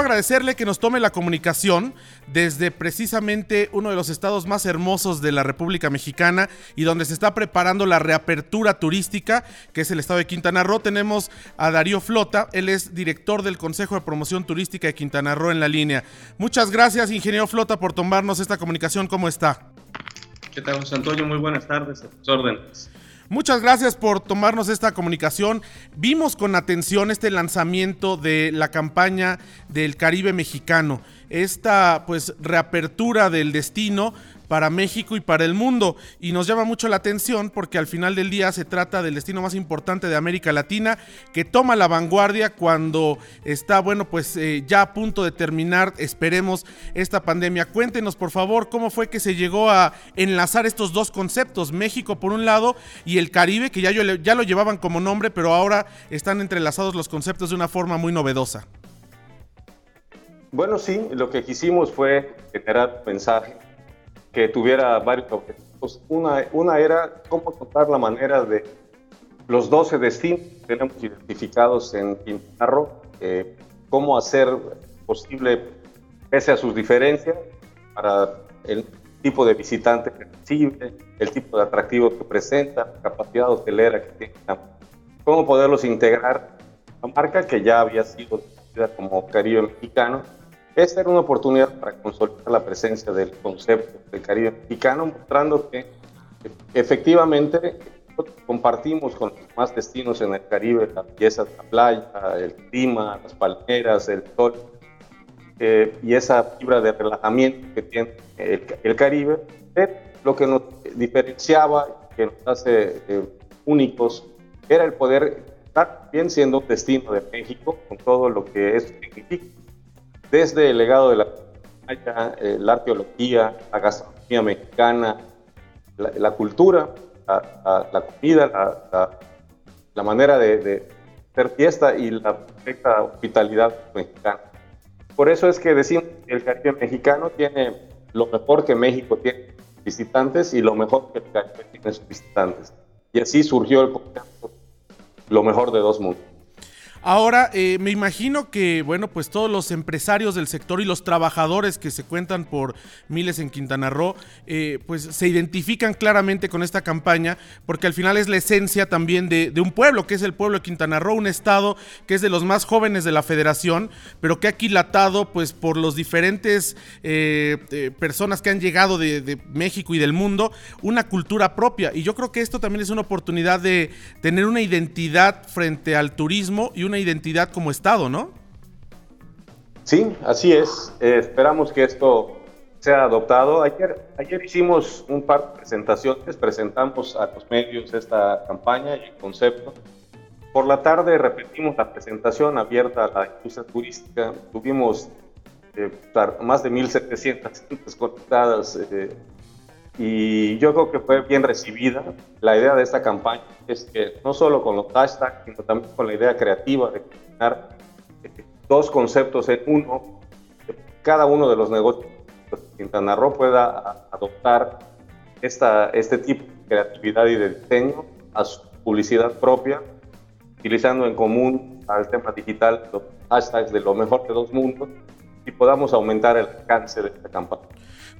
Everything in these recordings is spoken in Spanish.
agradecerle que nos tome la comunicación desde precisamente uno de los estados más hermosos de la República Mexicana y donde se está preparando la reapertura turística, que es el estado de Quintana Roo. Tenemos a Darío Flota, él es director del Consejo de Promoción Turística de Quintana Roo en la línea. Muchas gracias, ingeniero Flota, por tomarnos esta comunicación. ¿Cómo está? ¿Qué tal, José Antonio? Muy buenas tardes, a tus órdenes. Muchas gracias por tomarnos esta comunicación. Vimos con atención este lanzamiento de la campaña del Caribe mexicano, esta pues reapertura del destino para México y para el mundo. Y nos llama mucho la atención porque al final del día se trata del destino más importante de América Latina que toma la vanguardia cuando está, bueno, pues eh, ya a punto de terminar, esperemos, esta pandemia. Cuéntenos, por favor, cómo fue que se llegó a enlazar estos dos conceptos, México por un lado y el Caribe, que ya, ya lo llevaban como nombre, pero ahora están entrelazados los conceptos de una forma muy novedosa. Bueno, sí, lo que quisimos fue generar mensaje que tuviera varios objetivos. Una, una era cómo contar la manera de los 12 destinos que tenemos identificados en Quintana Roo, eh, cómo hacer posible, pese a sus diferencias, para el tipo de visitante que recibe, el tipo de atractivo que presenta, la capacidad hotelera que tiene, cómo poderlos integrar a la marca que ya había sido como Caribe Mexicano esta era una oportunidad para consolidar la presencia del concepto del Caribe mexicano, mostrando que efectivamente compartimos con los demás destinos en el Caribe la belleza de la playa, el clima, las palmeras, el sol eh, y esa fibra de relajamiento que tiene el, Caribe. lo que nos diferenciaba, que nos hace eh, únicos, era el poder estar bien siendo un destino de México con todo lo que eso significa desde el legado de la, eh, la arqueología, la gastronomía mexicana, la, cultura, la, comida, la, manera de, hacer fiesta y la perfecta hospitalidad mexicana. Por eso es que decimos que el Caribe mexicano tiene lo mejor que México tiene visitantes y lo mejor que el Caribe tiene sus visitantes. Y así surgió el concepto lo mejor de dos mundos. Ahora, eh, me imagino que, bueno, pues todos los empresarios del sector y los trabajadores que se cuentan por miles en Quintana Roo, eh, pues se identifican claramente con esta campaña, porque al final es la esencia también de, un pueblo, que es el pueblo de Quintana Roo, un estado que es de los más jóvenes de la federación, pero que ha aquilatado, pues, por los diferentes eh, personas que han llegado de, de México y del mundo, una cultura propia. Y yo creo que esto también es una oportunidad de tener una identidad frente al turismo y una identidad como Estado, ¿no? Sí, así es. Eh, esperamos que esto sea adoptado. Ayer, ayer hicimos un par de presentaciones, presentamos a los medios esta campaña y el concepto. Por la tarde repetimos la presentación abierta a la industria turística. Tuvimos eh, más de 1.700 conectadas eh, y yo creo que fue bien recibida. La idea de esta campaña es que no solo con los hashtags, sino también con la idea creativa de combinar eh, dos conceptos en uno, cada uno de los negocios de Quintana Roo pueda adoptar esta, este tipo de creatividad y de diseño a su publicidad propia, utilizando en común al tema digital los hashtags de lo mejor de dos mundos y podamos aumentar el alcance de esta campaña.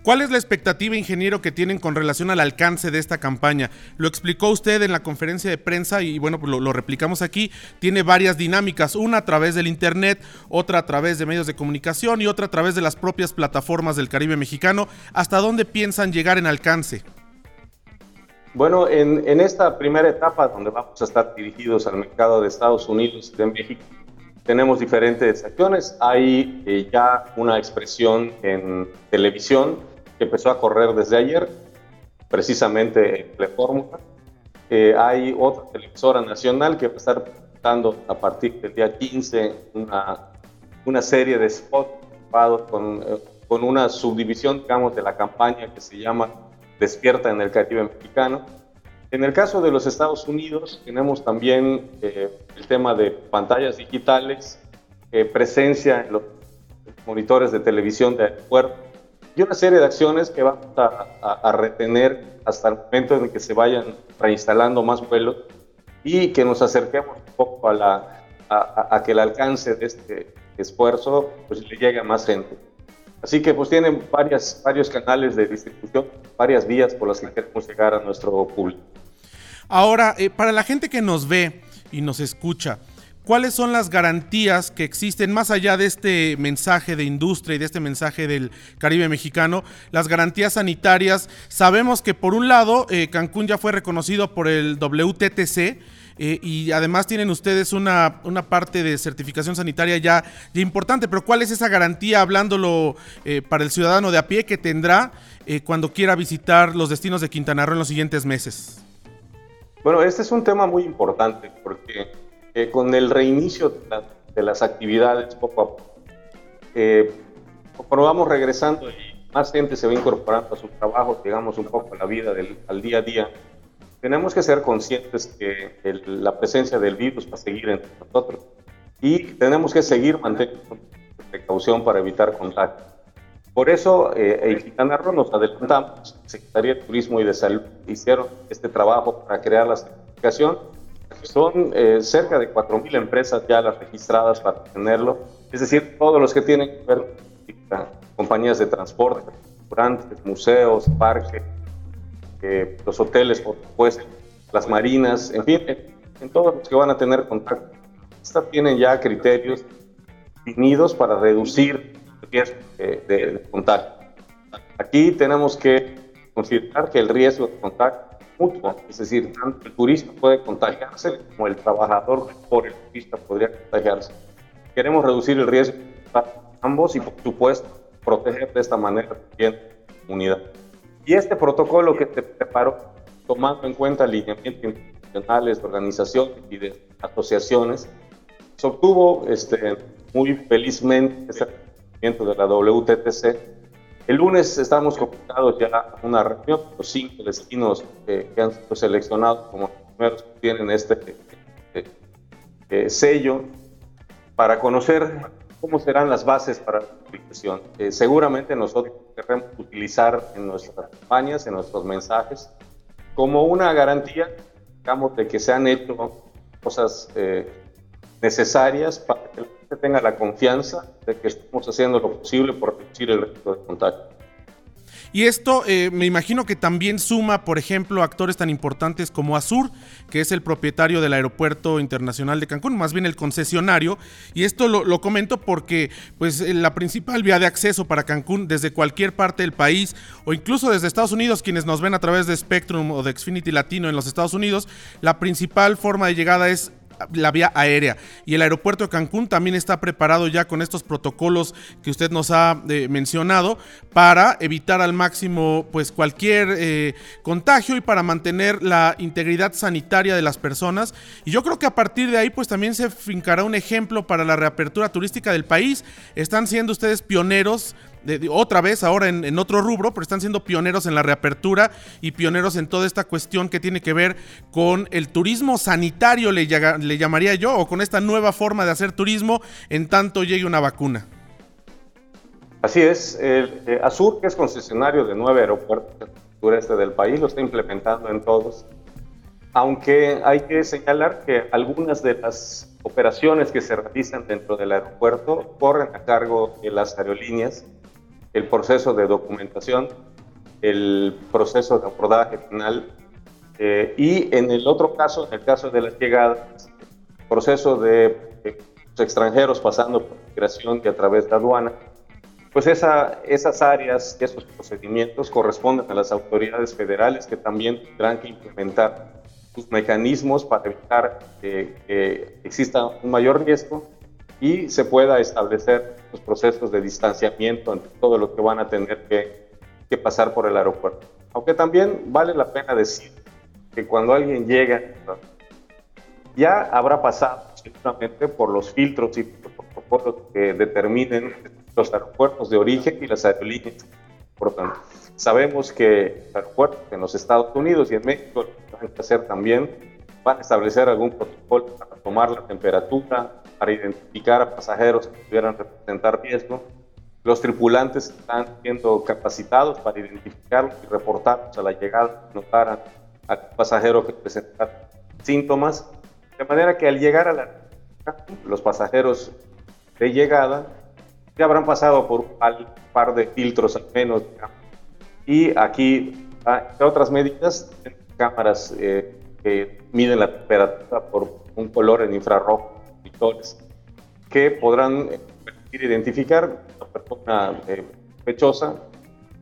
¿Cuál es la expectativa, ingeniero, que tienen con relación al alcance de esta campaña? Lo explicó usted en la conferencia de prensa y bueno, pues lo, replicamos aquí. Tiene varias dinámicas, una a través del Internet, otra a través de medios de comunicación y otra a través de las propias plataformas del Caribe mexicano. ¿Hasta dónde piensan llegar en alcance? Bueno, en, esta primera etapa, donde vamos a estar dirigidos al mercado de Estados Unidos y de México, tenemos diferentes acciones. Hay eh, ya una expresión en televisión que empezó a correr desde ayer, precisamente en Telefórmula. Eh, hay otra televisora nacional que va a estar dando a partir del día 15 una, una serie de spots con, eh, con una subdivisión, digamos, de la campaña que se llama Despierta en el Caribe Mexicano en el caso de los Estados Unidos, tenemos también eh, el tema de pantallas digitales, eh, presencia en los monitores de televisión de aeropuerto, y una serie de acciones que vamos a, retener hasta el momento en que se vayan reinstalando más vuelos y que nos acerquemos un poco a, la, a, que el alcance de este esfuerzo pues, le llegue a más gente. Así que pues tienen varias, varios canales de distribución, varias vías por las que queremos llegar a nuestro público. Ahora, eh, para la gente que nos ve y nos escucha, ¿cuáles son las garantías que existen más allá de este mensaje de industria y de este mensaje del Caribe mexicano? Las garantías sanitarias. Sabemos que por un lado, eh, Cancún ya fue reconocido por el WTTC. Eh, y además tienen ustedes una, una, parte de certificación sanitaria ya, importante, pero ¿cuál es esa garantía, hablándolo para el ciudadano de a pie, que tendrá cuando quiera visitar los destinos de Quintana Roo en los siguientes meses? Bueno, este es un tema muy importante porque eh, con el reinicio de, las actividades poco a poco, eh, vamos regresando y más gente se va incorporando a su trabajo, llegamos un poco a la vida del, al día a día, tenemos que ser conscientes que la presencia del virus va a seguir entre nosotros y tenemos que seguir manteniendo precaución para evitar contacto. Por eso, eh, en Quintana Roo nos adelantamos, Secretaría de Turismo y de Salud hicieron este trabajo para crear la certificación. Son eh, cerca de 4.000 empresas ya las registradas para tenerlo, es decir, todos los que tienen que ver con compañías de transporte, restaurantes, museos, parques, eh, los hoteles, por supuesto, las marinas, en fin, en todos los que van a tener contacto. Estas tienen ya criterios definidos para reducir riesgo de, contagio. Aquí tenemos que considerar que el riesgo de contagio es mutuo, es decir, tanto el turista puede contagiarse como el trabajador por el turista podría contagiarse. Queremos reducir el riesgo de ambos y, por supuesto, proteger de esta manera también la comunidad. Y este protocolo que se preparó, tomando en cuenta alineamientos internacionales de organizaciones y de asociaciones, se obtuvo este, muy felizmente de la WTTC. El lunes estamos convocados ya a una reunión, los cinco destinos que han sido seleccionados como primeros que tienen este eh, eh, sello para conocer cómo serán las bases para la publicación. Eh, seguramente nosotros queremos utilizar en nuestras campañas, en nuestros mensajes, como una garantía, digamos, de que se han hecho cosas necesarias para que tenga la confianza de que estamos haciendo lo posible por reducir el riesgo de contagio. Y esto eh, me imagino que también suma, por ejemplo, actores tan importantes como Azur, que es el propietario del Aeropuerto Internacional de Cancún, más bien el concesionario. Y esto lo, comento porque pues, eh, la principal vía de acceso para Cancún desde cualquier parte del país o incluso desde Estados Unidos, quienes nos ven a través de Spectrum o de Xfinity Latino en los Estados Unidos, la principal forma de llegada es la vía aérea. Y el aeropuerto de Cancún también está preparado ya con estos protocolos que usted nos ha eh, mencionado para evitar al máximo pues cualquier eh, contagio y para mantener la integridad sanitaria de las personas. Y yo creo que a partir de ahí pues también se fincará un ejemplo para la reapertura turística del país. Están siendo ustedes pioneros otra vez ahora en, otro rubro, pero están siendo pioneros en la reapertura y pioneros en toda esta cuestión que tiene que ver con el turismo sanitario, le, llamaría yo, o con esta nueva forma de hacer turismo en tanto llegue una vacuna. Así es, eh, Azur, que es concesionario de nueve aeropuertos del sureste del país, lo está implementando en todos. Aunque hay que señalar que algunas de las operaciones que se realizan dentro del aeropuerto corren a cargo de las aerolíneas el proceso de documentación, el proceso de abordaje final eh, y en el otro caso, en el caso de las llegadas, proceso de los extranjeros pasando por migración y a través de aduana, pues esa, esas áreas esos procedimientos corresponden a las autoridades federales que también tendrán que implementar sus mecanismos para evitar que exista un mayor riesgo y se pueda establecer los procesos de distanciamiento entre todo lo que van a tener que, que pasar por el aeropuerto. Aunque también vale la pena decir que cuando alguien llega, ya habrá pasado seguramente por los filtros y protocolos que determinen los aeropuertos de origen y las aerolíneas. Por tanto, sabemos que los aeropuertos en los Estados Unidos y en México van a hacer también, van a establecer algún protocolo para tomar la temperatura, para identificar a pasajeros que pudieran representar riesgo. Los tripulantes están siendo capacitados para identificarlos y reportarlos a la llegada, notar al pasajero que presenta síntomas, de manera que al llegar a la los pasajeros de llegada ya habrán pasado por un par de filtros al menos. Y aquí, entre otras medidas, cámaras eh, que miden la temperatura por un color en infrarrojo, que podrán eh, identificar a una persona eh, sospechosa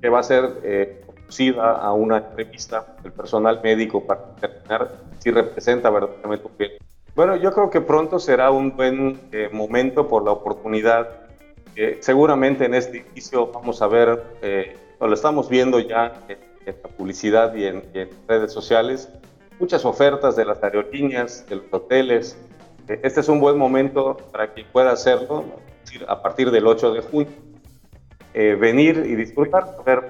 que va a ser eh, conducida a una entrevista del personal médico para determinar si representa verdaderamente un virus. Bueno, yo creo que pronto será un buen eh, momento por la oportunidad. seguramente en este inicio vamos a ver, lo estamos viendo ya en, la publicidad y en, en redes sociales, muchas ofertas de las aerolíneas, de los hoteles. Este es un buen momento para quien pueda hacerlo, a partir del 8 de junio. Eh, venir y disfrutar, ver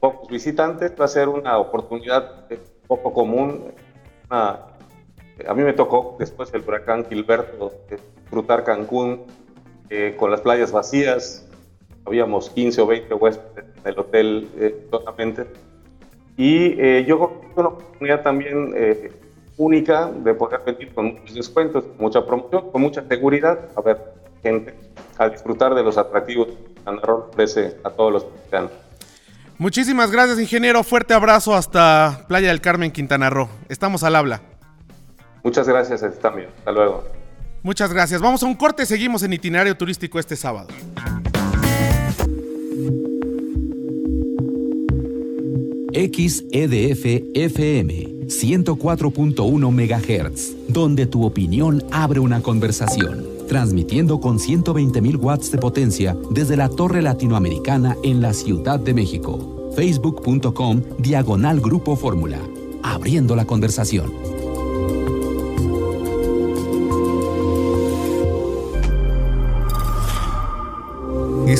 pocos visitantes, va a ser una oportunidad poco común. a mí me tocó, después del huracán Gilberto, disfrutar Cancún eh, con las playas vacías. Habíamos 15 o 20 huéspedes en el hotel eh, solamente. Y yo creo que una oportunidad también única de poder venir con muchos descuentos, mucha promoción, con mucha seguridad. A ver, gente a disfrutar de los atractivos que Quintana Roo ofrece a todos los mexicanos. Muchísimas gracias, ingeniero. Fuerte abrazo hasta Playa del Carmen, Quintana Roo. Estamos al habla. Muchas gracias a ti también. Hasta luego. Muchas gracias. Vamos a un corte. Seguimos en itinerario turístico este sábado. XEDF FM 104.1 MHz, donde tu opinión abre una conversación transmitiendo con 120.000 watts de potencia desde la Torre Latinoamericana en la Ciudad de México. Facebook.com Diagonal Grupo Fórmula. Abriendo la conversación.